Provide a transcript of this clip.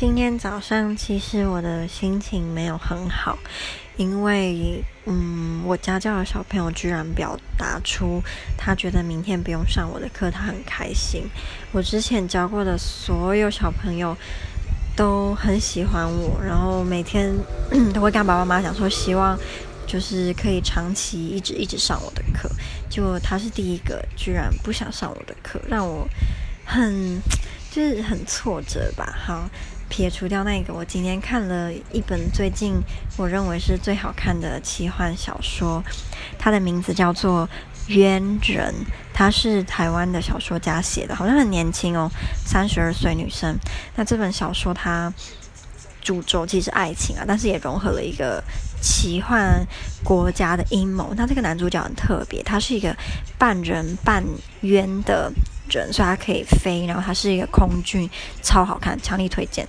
今天早上其实我的心情没有很好，因为嗯，我家教的小朋友居然表达出他觉得明天不用上我的课，他很开心。我之前教过的所有小朋友都很喜欢我，然后每天都会跟爸爸妈妈讲说，希望就是可以长期一直一直上我的课。就他是第一个居然不想上我的课，让我很就是很挫折吧。好。撇除掉那个，我今天看了一本最近我认为是最好看的奇幻小说，它的名字叫做《渊人》，它是台湾的小说家写的，好像很年轻哦，三十二岁女生。那这本小说它主轴其实是爱情啊，但是也融合了一个奇幻国家的阴谋。那这个男主角很特别，他是一个半人半渊的准，所以它可以飞，然后它是一个空军，超好看，强力推荐。